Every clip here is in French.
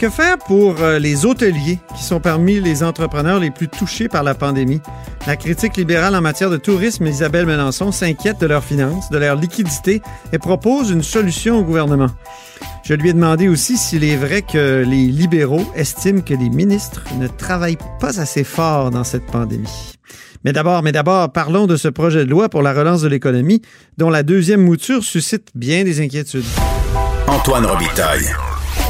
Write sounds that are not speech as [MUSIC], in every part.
que faire pour euh, les hôteliers qui sont parmi les entrepreneurs les plus touchés par la pandémie? La critique libérale en matière de tourisme, Isabelle Melançon, s'inquiète de leurs finances, de leur liquidité et propose une solution au gouvernement. Je lui ai demandé aussi s'il est vrai que les libéraux estiment que les ministres ne travaillent pas assez fort dans cette pandémie. Mais d'abord, mais d'abord, parlons de ce projet de loi pour la relance de l'économie, dont la deuxième mouture suscite bien des inquiétudes. Antoine Robitaille.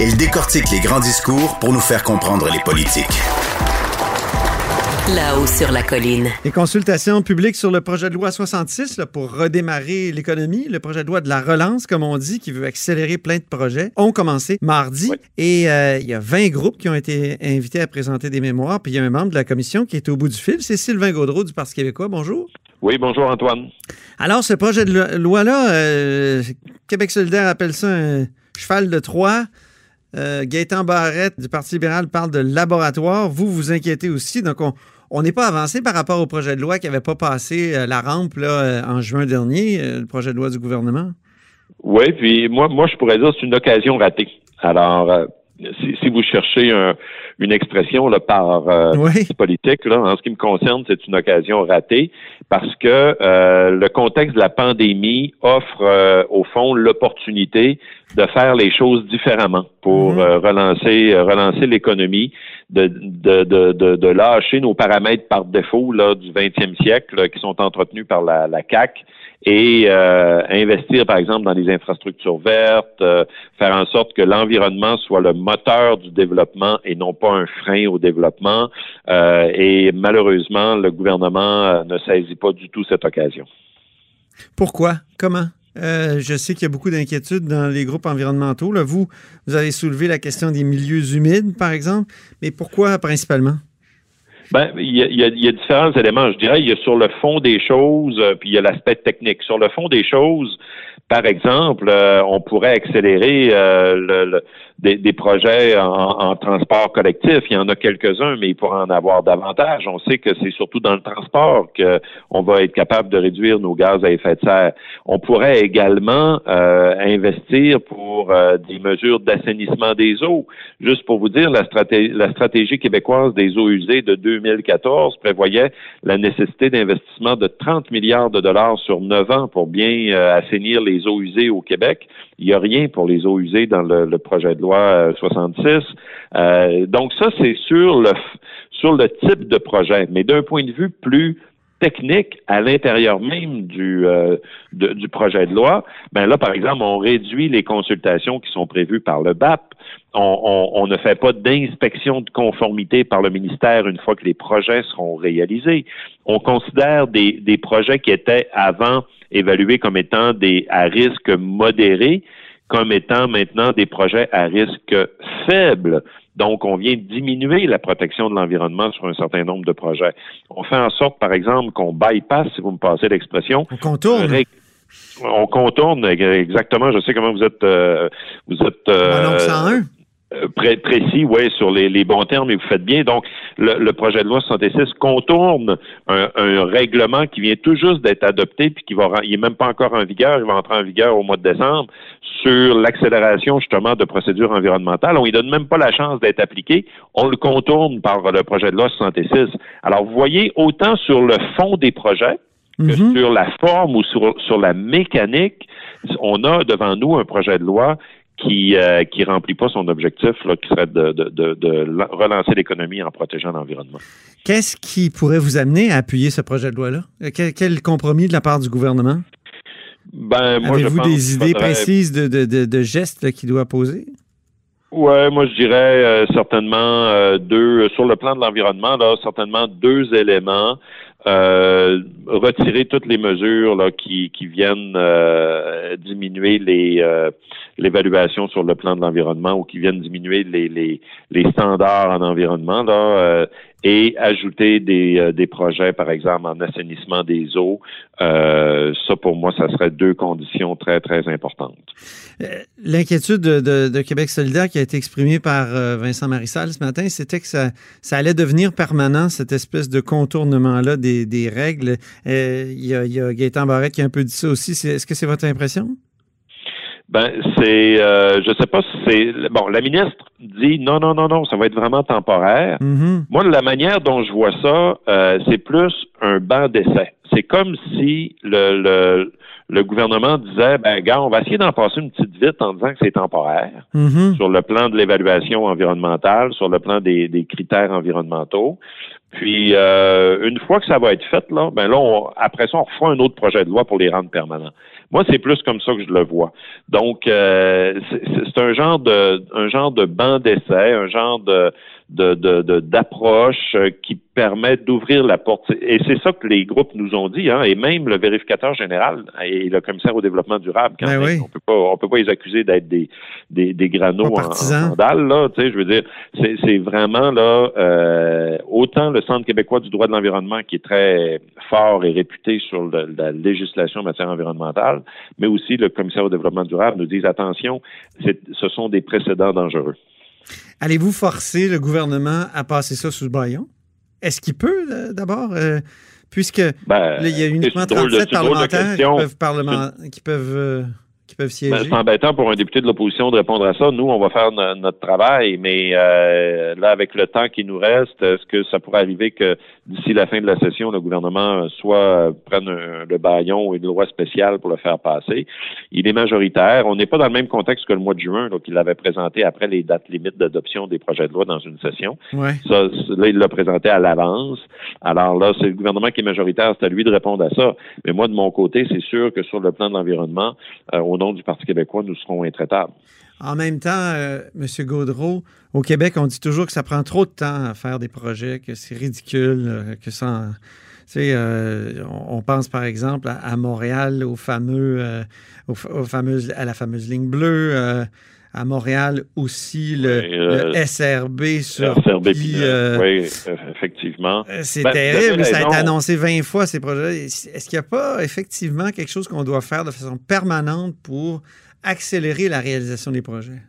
Il décortique les grands discours pour nous faire comprendre les politiques. Là-haut sur la colline. Les consultations publiques sur le projet de loi 66 là, pour redémarrer l'économie, le projet de loi de la relance, comme on dit, qui veut accélérer plein de projets, ont commencé mardi. Et euh, il y a 20 groupes qui ont été invités à présenter des mémoires. Puis il y a un membre de la commission qui est au bout du fil, c'est Sylvain Gaudreau du Parti québécois. Bonjour. Oui, bonjour Antoine. Alors, ce projet de loi-là, euh, Québec solidaire appelle ça un cheval de Troie. Euh, Gaétan Barrette du Parti libéral parle de laboratoire. Vous vous inquiétez aussi. Donc, on n'est pas avancé par rapport au projet de loi qui n'avait pas passé euh, la rampe là, euh, en juin dernier, euh, le projet de loi du gouvernement? Oui, puis moi, moi, je pourrais dire que c'est une occasion ratée. Alors, si, si, vous cherchez un, une expression là, par euh, oui. politique, là, en ce qui me concerne, c'est une occasion ratée parce que euh, le contexte de la pandémie offre euh, au fond l'opportunité de faire les choses différemment pour Mhm. relancer relancer l'économie, de, de, de, de, de lâcher nos paramètres par défaut là, du 20e siècle là, qui sont entretenus par la, la CAC et euh, investir, par exemple, dans les infrastructures vertes, euh, faire en sorte que l'environnement soit le moteur du développement et non pas un frein au développement. Euh, et malheureusement, le gouvernement ne saisit pas du tout cette occasion. Pourquoi? Comment? Je sais qu'il y a beaucoup d'inquiétudes dans les groupes environnementaux. Là, vous, vous avez soulevé la question des milieux humides, par exemple. Mais pourquoi principalement? Ben, il y, a, y a, y a différents éléments. Je dirais, il y a sur le fond des choses, euh, puis il y a l'aspect technique. Sur le fond des choses, par exemple, euh, on pourrait accélérer euh, le, le, des, des, projets en, en, transport collectif. Il y en a quelques-uns, mais il pourrait en avoir davantage. On sait que c'est surtout dans le transport qu'on va être capable de réduire nos gaz à effet de serre. On pourrait également euh, investir pour euh, des mesures d'assainissement des eaux. Juste pour vous dire, la stratégie, la stratégie québécoise des eaux usées de 2014 prévoyait la nécessité d'investissement de 30 milliards de dollars sur 9 ans pour bien euh, assainir les eaux usées au Québec. Il n'y a rien pour les eaux usées dans le, projet de loi 66. Euh, donc ça, c'est sur le sur le type de projet, mais d'un point de vue plus technique à l'intérieur même du, euh, du projet de loi, ben là, par exemple, on réduit les consultations qui sont prévues par le BAP. On, on, on ne fait pas d'inspection de conformité par le ministère une fois que les projets seront réalisés. On considère des, des projets qui étaient avant évalués comme étant des à risque modéré comme étant maintenant des projets à risque faible. Donc, on vient diminuer la protection de l'environnement sur un certain nombre de projets. On fait en sorte, par exemple, qu'on bypass, si vous me passez l'expression. On contourne. Ré... On contourne exactement. Je sais comment vous êtes. Euh, vous êtes. Euh, 101. Pré précis, oui, sur les, les, bons termes, et vous faites bien. Donc, le, le projet de loi 66 contourne un, un, règlement qui vient tout juste d'être adopté, puis qui va, il est même pas encore en vigueur, il va entrer en vigueur au mois de décembre, sur l'accélération justement de procédures environnementales. On ne donne même pas la chance d'être appliqué. On le contourne par le projet de loi 66. Alors, vous voyez, autant sur le fond des projets, mm -hmm. sur la forme ou sur, sur la mécanique, on a devant nous un projet de loi qui euh, qui remplit pas son objectif, là, qui serait de, de, de, de relancer l'économie en protégeant l'environnement. Qu'est-ce qui pourrait vous amener à appuyer ce projet de loi-là? Quel, quel, compromis de la part du gouvernement? Ben, Avez-vous des idées faudrait... précises de, de, de gestes qu'il doit poser? Ouais, moi je dirais euh, certainement euh, deux sur le plan de l'environnement là, certainement deux éléments. Euh, retirer toutes les mesures là, qui, viennent euh, diminuer les euh, l'évaluation sur le plan de l'environnement ou qui viennent diminuer les, les, les standards en environnement là, et ajouter des, des projets, par exemple, en assainissement des eaux. ça, pour moi, ça serait deux conditions très, très importantes. L'inquiétude de, de, Québec solidaire qui a été exprimée par Vincent Marissal ce matin, c'était que ça, ça allait devenir permanent, cette espèce de contournement-là des des, règles. Euh, il y, a, y, a, Gaëtan Barrette qui a un peu dit ça aussi. Est-ce que c'est votre impression? Ben, c'est, euh, je sais pas si c'est, bon, la ministre dit non, non, non, non, ça va être vraiment temporaire. Mm-hmm. Moi, la manière dont je vois ça, euh, c'est plus un banc d'essai. C'est comme si le, le, le gouvernement disait, ben, gars, on va essayer d'en passer une petite vite en disant que c'est temporaire mm-hmm. sur le plan de l'évaluation environnementale, sur le plan des, des critères environnementaux. Puis euh, une fois que ça va être fait, là, ben là, après ça, on refera un autre projet de loi pour les rendre permanents. Moi, c'est plus comme ça que je le vois. Donc, euh, c'est un genre de un genre de banc d'essai, un genre de de, de, euh, qui permet d'ouvrir la porte. Et c'est ça que les groupes nous ont dit, hein, et même le vérificateur général et le commissaire au développement durable, quand ben même, on peut pas, on peut pas les accuser d'être des, des, des granots en, en là. Tu sais, je veux dire, c'est vraiment là, euh, autant le Centre québécois du droit de l'environnement qui est très fort et réputé sur la législation en matière environnementale, mais aussi le commissaire au développement durable nous disent attention, ce sont des précédents dangereux. Allez-vous forcer le gouvernement à passer ça sous le baillon? Est-ce qu'il peut, euh, d'abord? Euh, puisque ben, il y a uniquement 37 parlementaires qui peuvent, parlement, qui peuvent euh, ben, c'est embêtant pour un député de l'opposition de répondre à ça. Nous, on va faire notre travail, mais euh, là, avec le temps qui nous reste, est-ce que ça pourrait arriver que d'ici la fin de la session, le gouvernement soit prenne le baillon ou une loi spéciale pour le faire passer? Il est majoritaire. On n'est pas dans le même contexte que le mois de juin, donc il l'avait présenté après les dates limites d'adoption des projets de loi dans une session. Ça, là, il l'a présenté à l'avance. Alors là, c'est le gouvernement qui est majoritaire, c'est à lui de répondre à ça. Mais moi, de mon côté, c'est sûr que sur le plan de l'environnement, euh, au nom du Parti québécois, nous serons intraitables. En même temps, euh, M. Gaudreau, au Québec, on dit toujours que ça prend trop de temps à faire des projets, que c'est ridicule, euh, que ça. Tu sais, euh, on, pense par exemple à, Montréal, au fameux, au, à la fameuse ligne bleue à Montréal aussi le, SRB sur SRB oui, effectivement. C'est ben, terrible, ça a été annoncé 20 fois ces projets. Est-ce qu'il n'y a pas effectivement quelque chose qu'on doit faire de façon permanente pour accélérer la réalisation des projets?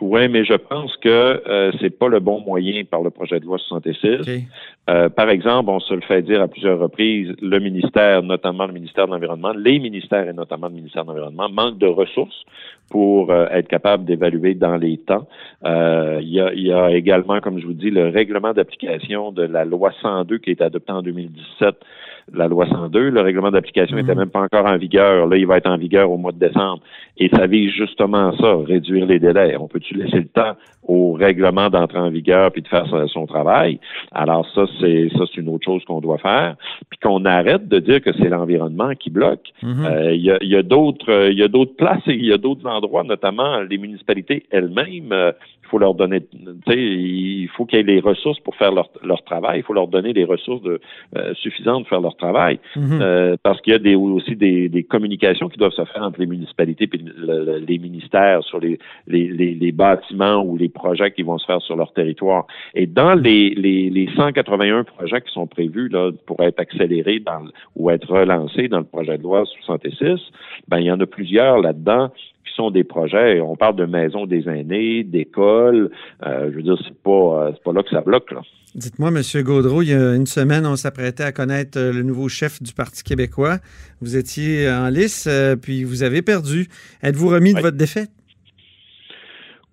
Oui, mais je pense que euh, c'est pas le bon moyen par le projet de loi 66. Euh, par exemple, on se le fait dire à plusieurs reprises, le ministère, notamment le ministère de l'Environnement, les ministères et notamment le ministère de l'Environnement, manquent de ressources pour euh, être capable d'évaluer dans les temps. Euh, il, y a, il, y a, également, comme je vous dis, le règlement d'application de la loi 102 qui est adopté en 2017 la loi 102. Le règlement d'application n'était mhm. même pas encore en vigueur. Là, il va être en vigueur au mois de décembre. Et ça vise justement ça, réduire les délais. On peut-tu laisser le temps au règlement d'entrer en vigueur puis de faire son travail? Alors ça, c'est ça, c'est une autre chose qu'on doit faire. Puis qu'on arrête de dire que c'est l'environnement qui bloque. Mhm. Euh, il y a, d'autres, il y a d'autres places et il y a d'autres endroits, notamment les municipalités elles-mêmes. Il faut leur donner, il faut qu'il y ait les ressources pour faire leur, leur travail. Il faut leur donner les ressources de, euh, suffisantes pour faire leur travail. Mhm. Euh, parce qu'il y a des, aussi des, des, communications qui doivent se faire entre les municipalités et les ministères sur les, les, les, bâtiments ou les projets qui vont se faire sur leur territoire. Et dans les, les, les 181 projets qui sont prévus là, pour être accélérés dans, ou être relancés dans le projet de loi 66, ben, il y en a plusieurs là-dedans sont des projets. On parle de maisons des aînés, d'écoles. Euh, je veux dire, c'est pas, euh, pas là que ça bloque. Dites-moi, M. Gaudreau, il y a une semaine, on s'apprêtait à connaître euh, le nouveau chef du Parti québécois. Vous étiez en lice, puis vous avez perdu. Êtes-vous remis de votre défaite?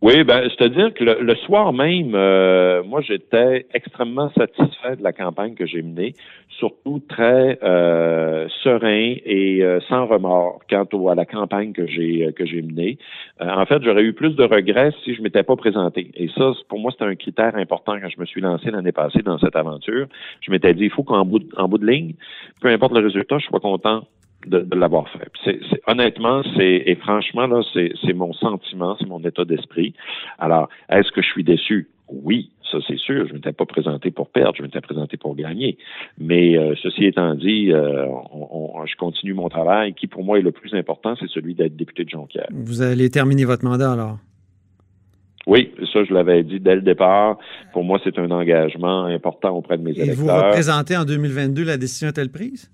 Oui, ben, c'est-à-dire que le, soir même, euh, moi, j'étais extrêmement satisfait de la campagne que j'ai menée, surtout très euh, serein et euh, sans remords quant à la campagne que j'ai que j'ai menée. en fait, j'aurais eu plus de regrets si je m'étais pas présenté. Et ça, pour moi, c'était un critère important quand je me suis lancé l'année passée dans cette aventure. Je m'étais dit, il faut qu'en bout en bout de ligne, peu importe le résultat, je sois content de, l'avoir fait. C'est, honnêtement, c'est et franchement là, c'est, mon sentiment, c'est mon état d'esprit. Alors, est-ce que je suis déçu? Oui, ça c'est sûr. Je ne m'étais pas présenté pour perdre, je m'étais présenté pour gagner. Mais euh, ceci étant dit, euh, je continue mon travail, qui pour moi est le plus important, c'est celui d'être député de Jonquière. Vous allez terminer votre mandat alors? Oui, ça, je l'avais dit dès le départ. Pour moi, c'est un engagement important auprès de mes électeurs. Et vous représentez en 2022, la décision est-elle prise?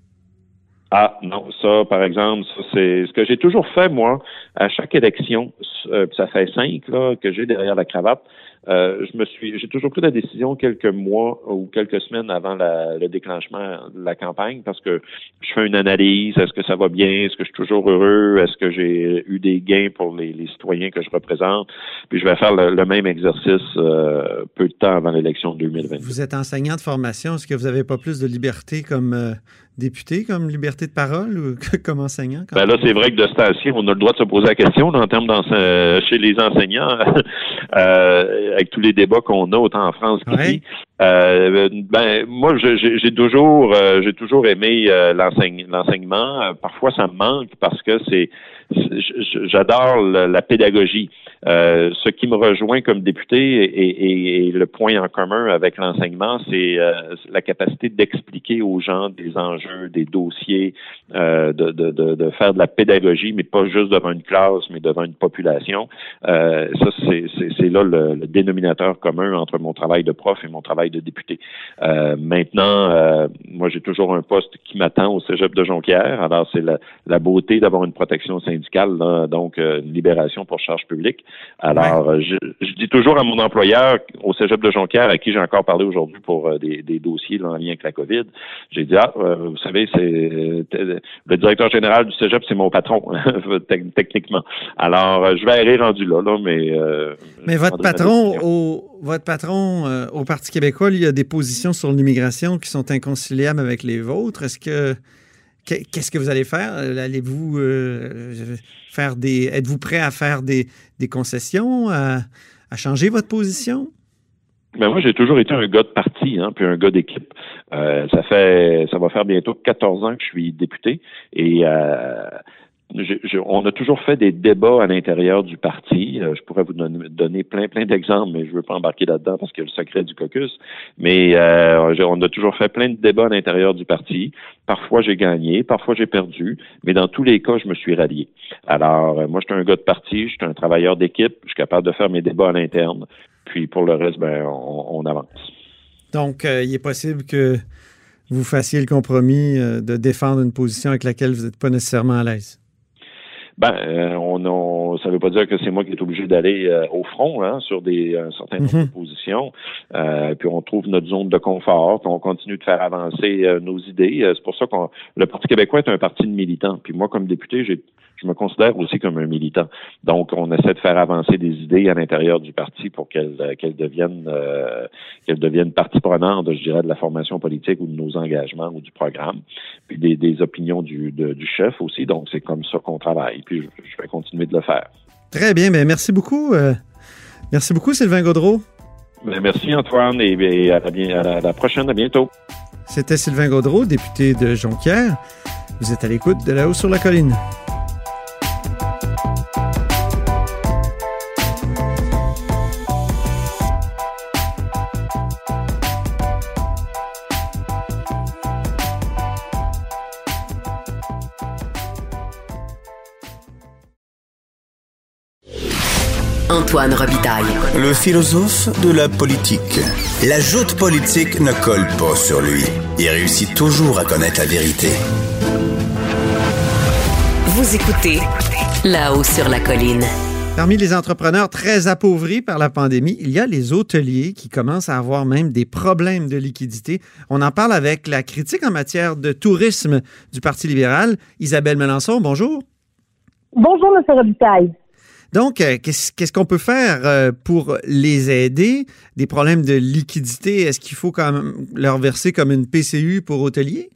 Ah non, ça, par exemple, c'est ce que j'ai toujours fait, moi, à chaque élection. Euh, ça fait cinq là, que j'ai derrière la cravate. Euh, je me suis, j'ai toujours pris la décision quelques mois ou quelques semaines avant le déclenchement de la campagne parce que je fais une analyse. Est-ce que ça va bien? Est-ce que je suis toujours heureux? Est-ce que j'ai eu des gains pour les, citoyens que je représente? Puis je vais faire le, même exercice euh, peu de temps avant l'élection de 2020. Vous êtes enseignant de formation. Est-ce que vous n'avez pas plus de liberté comme euh, député, comme liberté de parole ou comme enseignant Ben là, c'est vrai que de station, on a le droit de se poser la question en termes chez les enseignants. [LAUGHS] avec tous les débats qu'on a autant en France qu'ici. Euh, ben moi j'ai toujours euh, j'ai toujours aimé euh, l'enseignement. Parfois ça me manque parce que c'est j'adore la, pédagogie. Euh, ce qui me rejoint comme député et, le point en commun avec l'enseignement, c'est euh, la capacité d'expliquer aux gens des enjeux, des dossiers, euh, de, de, de, faire de la pédagogie, mais pas juste devant une classe, mais devant une population. ça, c'est là le, dénominateur commun entre mon travail de prof et mon travail de député. maintenant, moi, j'ai toujours un poste qui m'attend au Cégep de Jonquière. Alors, c'est la, la beauté d'avoir une protection syndicale donc euh, une libération pour charge publique. Alors, euh, je, dis toujours à mon employeur au Cégep de Jonquière, à qui j'ai encore parlé aujourd'hui pour euh, des, dossiers en lien avec la COVID, j'ai dit, ah, vous savez, c'est le directeur général du Cégep, c'est mon patron, [LAUGHS] techniquement. Alors, je vais aller rendu là, là mais... mais votre patron, au, votre patron au Parti québécois, lui, a des positions sur l'immigration qui sont inconciliables avec les vôtres. Est-ce que Qu'est-ce que vous allez faire? Allez-vous euh, faire des. Êtes-vous prêt à faire des, concessions, à, changer votre position? Ben moi, j'ai toujours été un gars de parti, hein, puis un gars d'équipe. Euh, ça fait, ça va faire bientôt 14 ans que je suis député, et euh, on a toujours fait des débats à l'intérieur du parti. Euh, je pourrais vous donner, plein, plein d'exemples, mais je ne veux pas embarquer là-dedans parce que le secret du caucus. Mais euh, on a toujours fait plein de débats à l'intérieur du parti. Parfois, j'ai gagné, parfois, j'ai perdu, mais dans tous les cas, je me suis rallié. Alors, euh, moi, je suis un gars de parti, je suis un travailleur d'équipe, je suis capable de faire mes débats à l'interne. Puis, pour le reste, ben, on, avance. Donc, il est possible que vous fassiez le compromis de défendre une position avec laquelle vous n'êtes pas nécessairement à l'aise. Ben, euh, on, on, ça ne veut pas dire que c'est moi qui est obligé d'aller euh, au front hein, sur des un certain nombre de mhm. positions. Euh, puis on trouve notre zone de confort, puis on continue de faire avancer nos idées. c'est pour ça qu'on le Parti québécois est un parti de militants. Puis moi, comme député, j'ai je me considère aussi comme un militant. Donc, on essaie de faire avancer des idées à l'intérieur du parti pour qu'elles deviennent euh, qu'elles deviennent partie prenante, je dirais, de la formation politique ou de nos engagements ou du programme, puis des, des opinions du, du chef aussi. Donc, c'est comme ça qu'on travaille. Puis, je, vais continuer de le faire. Très bien, mais merci beaucoup. Euh, merci beaucoup, Sylvain Gaudreau. Ben, merci, Antoine, et, à, la, à la prochaine. À bientôt. C'était Sylvain Gaudreau, député de Jonquière. Vous êtes à l'écoute de là-haut sur la colline. Antoine Robitaille. Le philosophe de la politique. La joute politique ne colle pas sur lui. Il réussit toujours à connaître la vérité. Vous écoutez là-haut sur la colline. Parmi les entrepreneurs très appauvris par la pandémie, il y a les hôteliers qui commencent à avoir même des problèmes de liquidité. On en parle avec la critique en matière de tourisme du Parti libéral, Isabelle Melançon. Bonjour. Bonjour, M. Robitaille. Donc, euh, qu'est-ce qu'on peut faire euh, pour les aider? Des problèmes de liquidité, est-ce qu'il faut quand même leur verser comme une PCU pour hôteliers?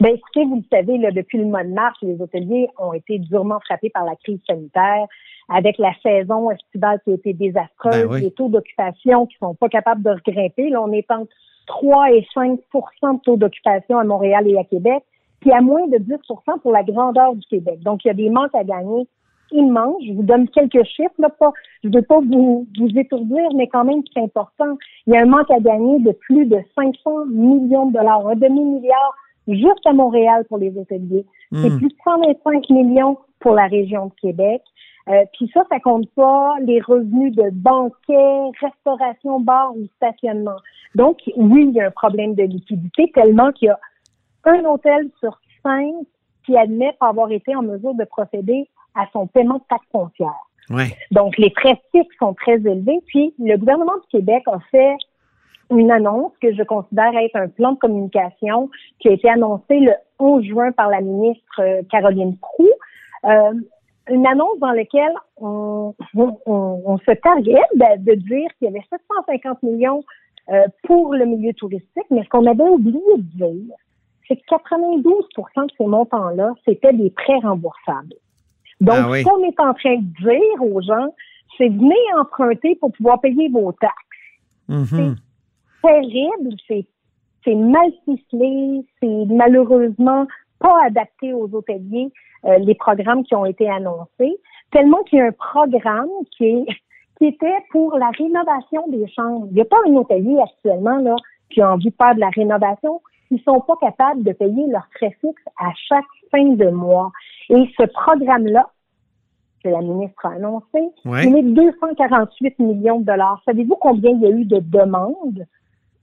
Bien, écoutez, vous le savez, là, depuis le mois de mars, les hôteliers ont été durement frappés par la crise sanitaire, avec la saison estivale qui a été désastreuse, ben les taux d'occupation qui sont pas capables de regrimper. Là, on est entre 3 et 5% de taux d'occupation à Montréal et à Québec, puis à moins de 10% pour la grandeur du Québec. Donc, il y a des manques à gagner immense. Je vous donne quelques chiffres, là, pas, je ne veux pas vous, vous étourdir, mais quand même, c'est important. Il y a un manque à gagner de plus de 500 millions de dollars, un demi-milliard juste à Montréal pour les hôteliers. C'est hmm. plus de 125 millions pour la région de Québec. Euh, puis ça, ça compte pas les revenus de banquets, restauration, bar ou stationnement. Donc, oui, il y a un problème de liquidité tellement qu'il y a un hôtel sur cinq qui admet pas avoir été en mesure de procéder à son paiement de taxes foncières. Ouais. Donc, les frais fixes sont très élevés. Puis, le gouvernement du Québec a fait une annonce que je considère être un plan de communication qui a été annoncé le 11 juin par la ministre euh, Caroline Proux. Euh, une annonce dans laquelle on, se targuait de, dire qu'il y avait 750 millions euh, pour le milieu touristique, mais ce qu'on avait oublié de dire, c'est que 92% de ces montants-là, c'était des prêts remboursables. Donc, ah ce qu'on est en train de dire aux gens, c'est venez emprunter pour pouvoir payer vos taxes. Mm-hmm terrible, c'est c'est mal ficelé, c'est malheureusement pas adapté aux hôteliers euh, les programmes qui ont été annoncés, tellement qu'il y a un programme qui est [LAUGHS] qui était pour la rénovation des chambres. Il n'y a pas un hôtelier actuellement là qui a envie de faire de la rénovation. Ils sont pas capables de payer leurs frais fixes à chaque fin de mois. Et ce programme-là, que la ministre a annoncé, il est 248 millions de dollars. Savez-vous combien il y a eu de demandes?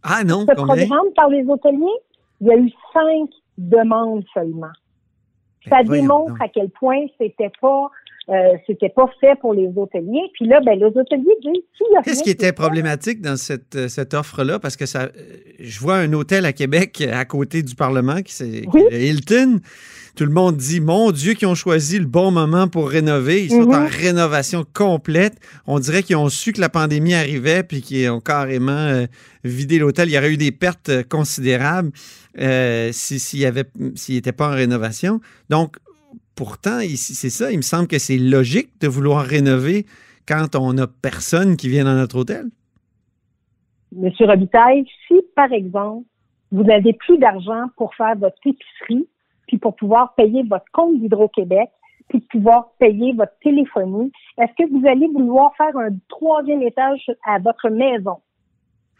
Ah non, Ce programme par les hôteliers, il y a eu cinq demandes seulement. Ça ben, démontre à quel point c'était pas euh, c'était pas fait pour les hôteliers. Puis là, ben, les hôteliers disent Qu'est-ce qui était problématique dans cette, euh, cette offre-là? Parce que ça, euh, je vois un hôtel à Québec à côté du Parlement, qui c'est Hilton. Tout le monde dit Mon Dieu, qu'ils ont choisi le bon moment pour rénover. Ils sont en mhm. rénovation complète. On dirait qu'ils ont su que la pandémie arrivait puis qu'ils ont carrément vidé l'hôtel. Il y aurait eu des pertes considérables s'il n'était pas en rénovation. Donc, pourtant, c'est ça, il me semble que c'est logique de vouloir rénover quand on n'a personne qui vient dans notre hôtel. Monsieur Robitaille, si, par exemple, vous n'avez plus d'argent pour faire votre épicerie, puis pour pouvoir payer votre compte d'Hydro-Québec, puis pouvoir payer votre téléphonie, est-ce que vous allez vouloir faire un troisième étage à votre maison?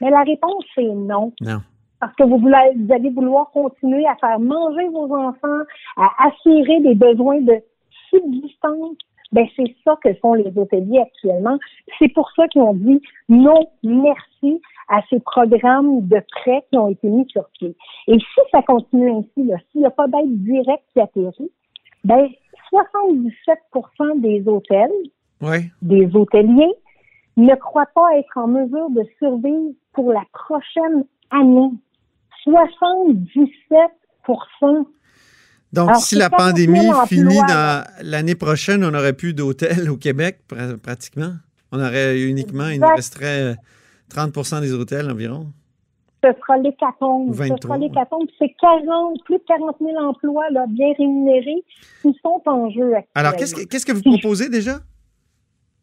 Mais la réponse, c'est non. Non parce que vous, voulez, vous allez vouloir continuer à faire manger vos enfants, à assurer des besoins de subsistance. Ben, c'est ça que font les hôteliers actuellement. C'est pour ça qu'ils ont dit non, merci à ces programmes de prêts qui ont été mis sur pied. Et si ça continue ainsi, s'il n'y a pas d'aide directe qui atterrit, ben, 77% des hôtels, des hôteliers, ne croient pas être en mesure de survivre pour la prochaine année. 77% donc, si la pandémie finit dans l'année prochaine, on n'aurait plus d'hôtels au Québec, pratiquement. On aurait uniquement, il nous resterait 30% euh, des hôtels environ. Ce sera l'hécatombe. Ce sera l'hécatombe. C'est 40, plus de 40 000 emplois là, bien rémunérés qui sont en jeu actuellement. Alors, qu'est-ce que vous proposez déjà?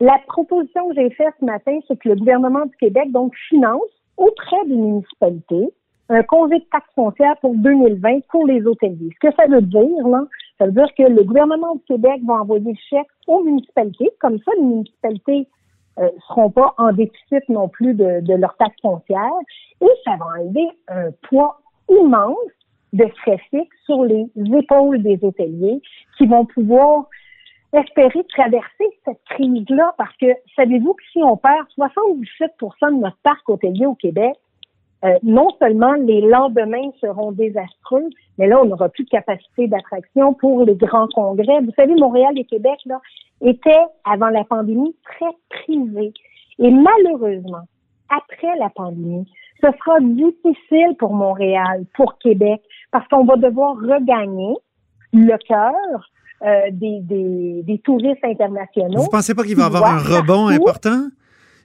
La proposition que j'ai faite ce matin, c'est que le gouvernement du Québec donc finance auprès des municipalités un congé de taxe foncière pour 2020 pour les hôteliers. Ce que ça veut dire, là, ça veut dire que le gouvernement du Québec va envoyer le chèque aux municipalités. Comme ça, les municipalités euh, seront pas en déficit non plus de, de leur taxe foncière. Et ça va enlever un poids immense de frais fixes sur les épaules des hôteliers qui vont pouvoir espérer traverser cette crise-là parce que savez-vous que si on perd 77% de notre parc hôtelier au Québec, euh, non seulement les lendemains seront désastreux, mais là, on n'aura plus de capacité d'attraction pour les grands congrès. Vous savez, Montréal et Québec, là, étaient, avant la pandémie, très privés. Et malheureusement, après la pandémie, ce sera difficile pour Montréal, pour Québec, parce qu'on va devoir regagner le cœur euh, des, des, des, touristes internationaux. Vous pensez pas qu'il va y avoir un rebond important?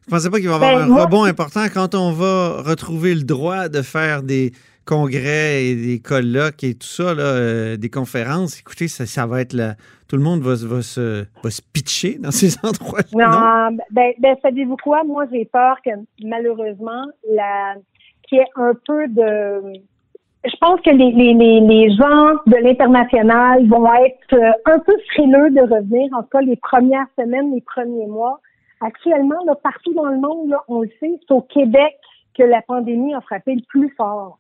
Vous pensez pas qu'il va y avoir ben, un rebond important quand on va retrouver le droit de faire des congrès et des colloques et tout ça, là, euh, des conférences? Écoutez, ça, ça va être là. Tout le monde va, va, se, va se pitcher dans ces [LAUGHS] endroits. Non, non? ben, ben savez-vous quoi? Moi, j'ai peur que malheureusement, la qu'il y ait un peu de je pense que les, les, les, gens de l'international vont être euh, un peu frileux de revenir, en tout cas les premières semaines, les premiers mois. Actuellement, là, partout dans le monde, là, on le sait, c'est au Québec que la pandémie a frappé le plus fort.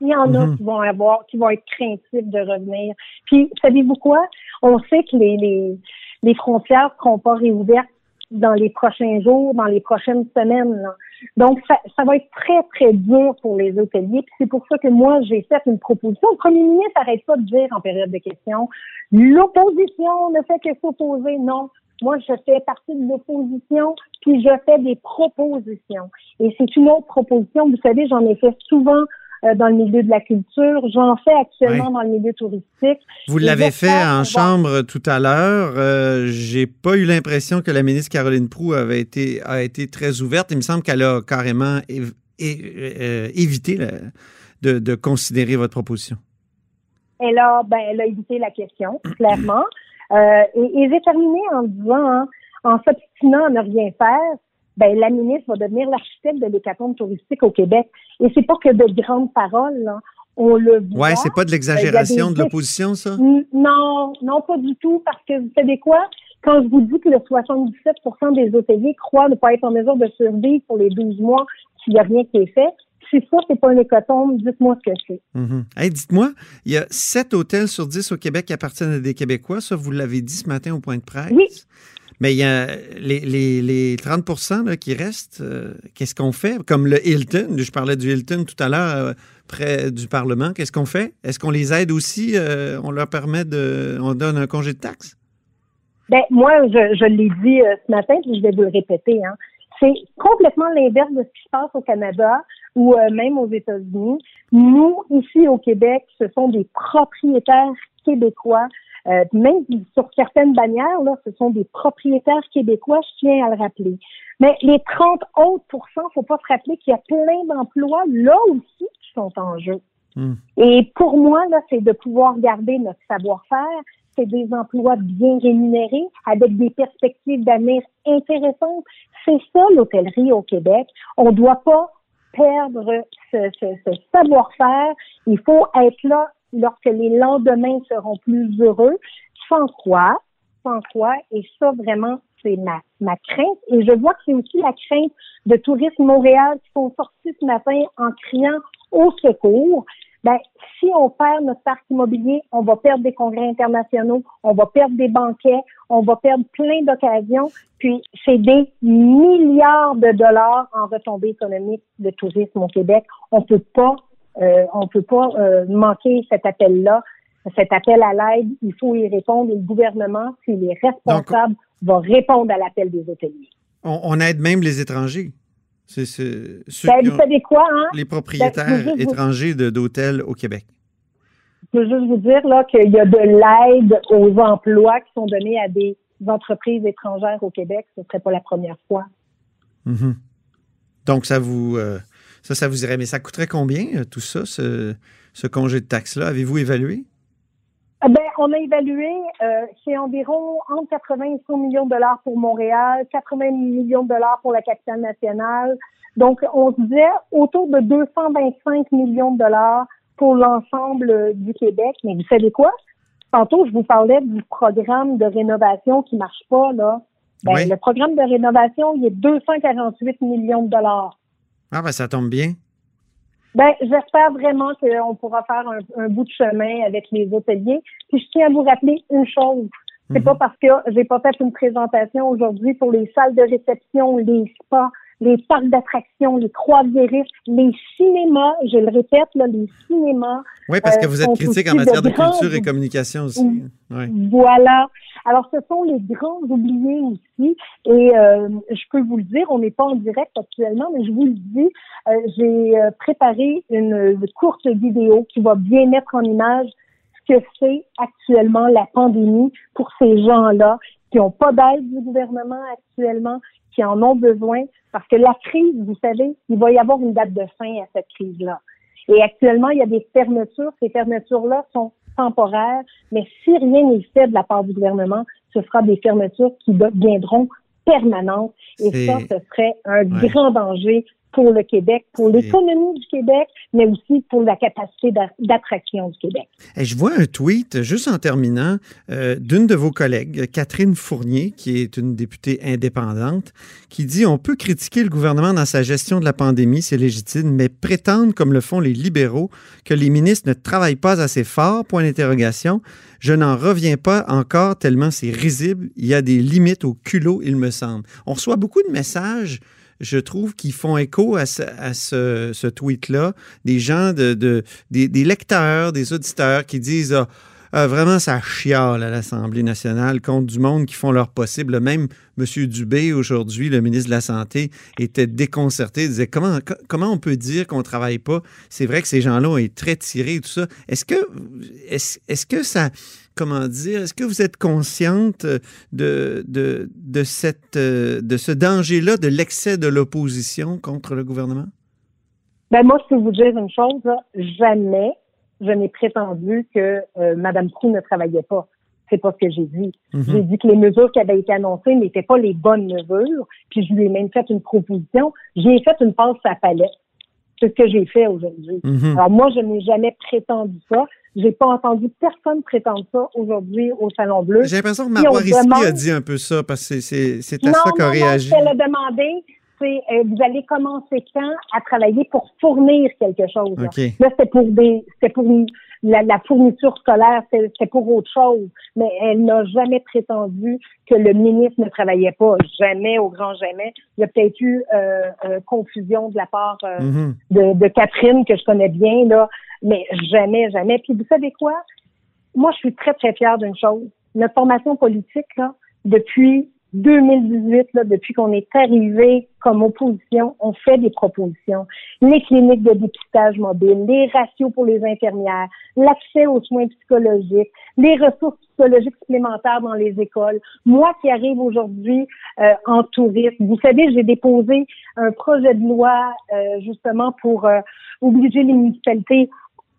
Il y en a mhm. qui vont avoir, qui vont être craintifs de revenir. Puis, savez-vous quoi? On sait que les, les, les frontières ne seront pas réouvertes dans les prochains jours, dans les prochaines semaines. Donc, ça, ça, va être très, très dur pour les hôteliers. Puis c'est pour ça que moi, j'ai fait une proposition. Le premier ministre n'arrête pas de dire en période de questions, l'opposition ne fait que s'opposer. Non. Moi, je fais partie de l'opposition, puis je fais des propositions. Et c'est une autre proposition. Vous savez, j'en ai fait souvent euh, dans le milieu de la culture. J'en fais actuellement dans le milieu touristique. Vous l'avez fait en chambre tout à l'heure. Euh, J'ai pas eu l'impression que la ministre Caroline Proux avait été, a été très ouverte. Il me semble qu'elle a carrément euh, évité de, de, considérer votre proposition. Elle a, ben, elle a évité la question, clairement. Euh, et, et j'ai terminé en disant, hein, en s'obstinant à ne rien faire, ben, la ministre va devenir l'architecte de l'hécatombe touristique au Québec. Et c'est pas que de grandes paroles, là. On le voit. Ouais, c'est pas de l'exagération de l'opposition, ça? Non, non, pas du tout, parce que vous savez quoi? Quand je vous dis que le 77% des hôteliers croient ne pas être en mesure de survivre pour les 12 mois s'il n'y a rien qui est fait, si ça, c'est pas un hécatombe, dites-moi ce que c'est. Mm dites-moi, il y a 7 hôtels sur 10 au Québec qui appartiennent à des Québécois. Ça, vous l'avez dit ce matin au point de presse. Oui. Mais il y a les, les, les 30 là, qui restent, euh, qu'est-ce qu'on fait? Comme le Hilton, je parlais du Hilton tout à l'heure, euh, près du Parlement, qu'est-ce qu'on fait? Est-ce qu'on les aide aussi? Euh, on leur permet de. On donne un congé de taxe? Ben, moi, je, je l'ai dit ce matin, puis je vais vous le répéter. Hein. C'est complètement l'inverse de ce qui se passe au Canada ou même aux États-Unis. Nous, ici au Québec, ce sont des propriétaires québécois euh, même sur certaines bannières, là, ce sont des propriétaires québécois, je tiens à le rappeler. Mais les 30 autres pourcents, faut pas se rappeler qu'il y a plein d'emplois là aussi qui sont en jeu. Hmm. Et pour moi, là, c'est de pouvoir garder notre savoir-faire. C'est des emplois bien rémunérés avec des perspectives d'avenir intéressantes. C'est ça l'hôtellerie au Québec. On doit pas perdre ce, savoir-faire. Il faut être là lorsque les lendemains seront plus heureux. Sans quoi, sans quoi, et ça vraiment, c'est ma, ma crainte. Et je vois que c'est aussi la crainte de Tourisme Montréal qui sont sortis ce matin en criant au secours. Ben, si on perd notre parc immobilier, on va perdre des congrès internationaux, on va perdre des banquets, on va perdre plein d'occasions, puis c'est des milliards de dollars en retombées économiques de tourisme au Québec. On peut pas euh, on ne peut pas euh, manquer cet appel-là, cet appel à l'aide. Il faut y répondre. Et le gouvernement, s'il est responsable, va répondre à l'appel des hôteliers. On, aide même les étrangers. C'est ben, vous savez quoi, hein? Les propriétaires ben, étrangers d'hôtels au Québec. Je veux juste vous dire là qu'il y a de l'aide aux emplois qui sont donnés à des entreprises étrangères au Québec. Ce ne serait pas la première fois. Mm-hmm. Donc, ça vous, euh, ça, ça vous irait. Mais ça coûterait combien, euh, tout ça, ce, ce congé de taxe-là? Avez-vous évalué? Eh ben, on a évalué, euh, c'est environ entre 80 et 100 millions de dollars pour Montréal, 80 millions de dollars pour la capitale nationale. Donc, on se disait autour de 225 millions de dollars pour l'ensemble du Québec. Mais vous savez quoi? Tantôt, je vous parlais du programme de rénovation qui marche pas, là. Ben, Le programme de rénovation, il est 248 millions de dollars. Ah, ben ça tombe bien. Ben, j'espère vraiment qu'on pourra faire un, bout de chemin avec les hôteliers. Puis je tiens à vous rappeler une chose. C'est mhm. pas parce que j'ai pas fait une présentation aujourd'hui pour les salles de réception, les spas, les parcs d'attractions, les croisiéristes, les cinémas, je le répète, là, les cinémas. Oui, parce que vous êtes euh, critique en matière de, culture et communication aussi. Voilà. Alors, ce sont les grands oubliés aussi. Et euh, je peux vous le dire, on n'est pas en direct actuellement, mais je vous le dis, euh, j'ai préparé une, courte vidéo qui va bien mettre en image ce que c'est actuellement la pandémie pour ces gens-là qui n'ont pas d'aide du gouvernement actuellement, qui en ont besoin, parce que la crise, vous savez, il va y avoir une date de fin à cette crise-là. Et actuellement, il y a des fermetures. Ces fermetures-là sont temporaires, mais si rien n'est fait de la part du gouvernement, ce sera des fermetures qui deviendront permanentes. Et ça, ce serait un grand danger pour le Québec, pour l'économie du Québec, mais aussi pour la capacité d'attraction du Québec. Et je vois un tweet, juste en terminant, euh, d'une de vos collègues, Catherine Fournier, qui est une députée indépendante, qui dit On peut critiquer le gouvernement dans sa gestion de la pandémie, c'est légitime, mais prétendre, comme le font les libéraux, que les ministres ne travaillent pas assez fort, point d'interrogation. Je n'en reviens pas encore tellement c'est risible. Il y a des limites au culot, il me semble. On reçoit beaucoup de messages je trouve, qui font écho à ce, tweet-là. Des gens, de, des, lecteurs, des auditeurs qui disent ah, ah, vraiment, ça chiale à l'Assemblée nationale contre du monde qui font leur possible. Même M. Dubé, aujourd'hui, le ministre de la Santé, était déconcerté. Disait comment, on peut dire qu'on ne travaille pas? C'est vrai que ces gens-là ont été très tirés, tout ça. Est-ce que, est -ce que ça comment dire, est-ce que vous êtes consciente de, de, de, cette, de ce danger-là, de l'excès de l'opposition contre le gouvernement? Ben moi, je peux vous dire une chose, jamais je n'ai prétendu que euh, Mme Proux ne travaillait pas. C'est pas ce que j'ai dit. Mhm. J'ai dit que les mesures qui avaient été annoncées n'étaient pas les bonnes mesures, puis je lui ai même fait une proposition. J'ai fait une passe à palette. C'est ce que j'ai fait aujourd'hui. Mhm. Alors moi, je n'ai jamais prétendu ça. J'ai pas entendu personne prétendre ça aujourd'hui au Salon Bleu. J'ai l'impression que Marois Risky a dit un peu ça parce que c'est à ça qu'a réagi. Non, elle a demandé, c'est euh, vous allez commencer quand à travailler pour fournir quelque chose. Là, c'était pour des, c'était pour la, la, fourniture scolaire, c'était pour autre chose. Mais elle n'a jamais prétendu que le ministre ne travaillait pas. Jamais, au grand jamais. Il y a peut-être eu euh, euh confusion de la part euh, mm-hmm. de, de Catherine que je connais bien là mais jamais, jamais. Puis vous savez quoi? Moi, je suis très, très fière d'une chose. Notre formation politique, là, depuis 2018, là, depuis qu'on est arrivé comme opposition, on fait des propositions. Les cliniques de dépistage mobile, les ratios pour les infirmières, l'accès aux soins psychologiques, les ressources psychologiques supplémentaires dans les écoles. Moi qui arrive aujourd'hui euh, en tourisme, vous savez, j'ai déposé un projet de loi euh, justement pour euh, obliger les municipalités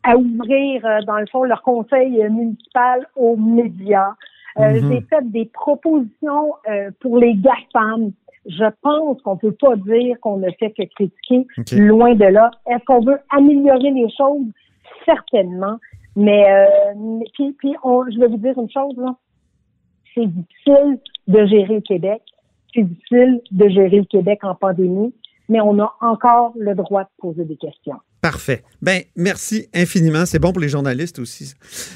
à ouvrir, euh, dans le fond, leur conseil euh, municipal aux médias. Euh, mhm. J'ai fait des propositions pour les GAFAM. Je pense qu'on peut pas dire qu'on ne fait que critiquer, loin de là. Est-ce qu'on veut améliorer les choses? Certainement. Mais, puis, puis on, je vais vous dire une chose, là. C'est difficile de gérer le Québec. C'est difficile de gérer le Québec en pandémie, mais on a encore le droit de poser des questions. Parfait. Ben, merci infiniment. C'est bon pour les journalistes aussi.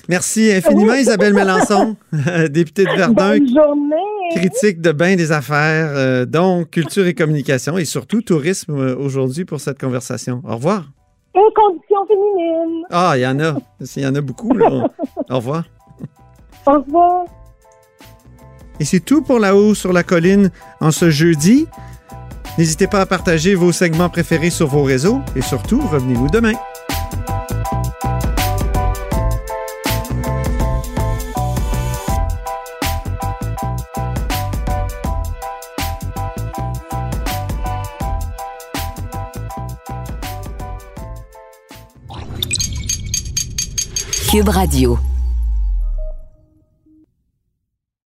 Merci infiniment, Isabelle Melançon, [LAUGHS] députée de Verdun. Bonne journée. Critique de bain des affaires, euh, donc culture et communication et surtout tourisme euh, aujourd'hui pour cette conversation. Au revoir. Et conditions féminines. Ah, il y en a. Il y en a beaucoup. Là. [LAUGHS] Au revoir. Au revoir. Et c'est tout pour La Haut sur la colline en ce jeudi. N'hésitez pas à partager vos segments préférés sur vos réseaux et surtout, revenez-nous demain. Cube Radio.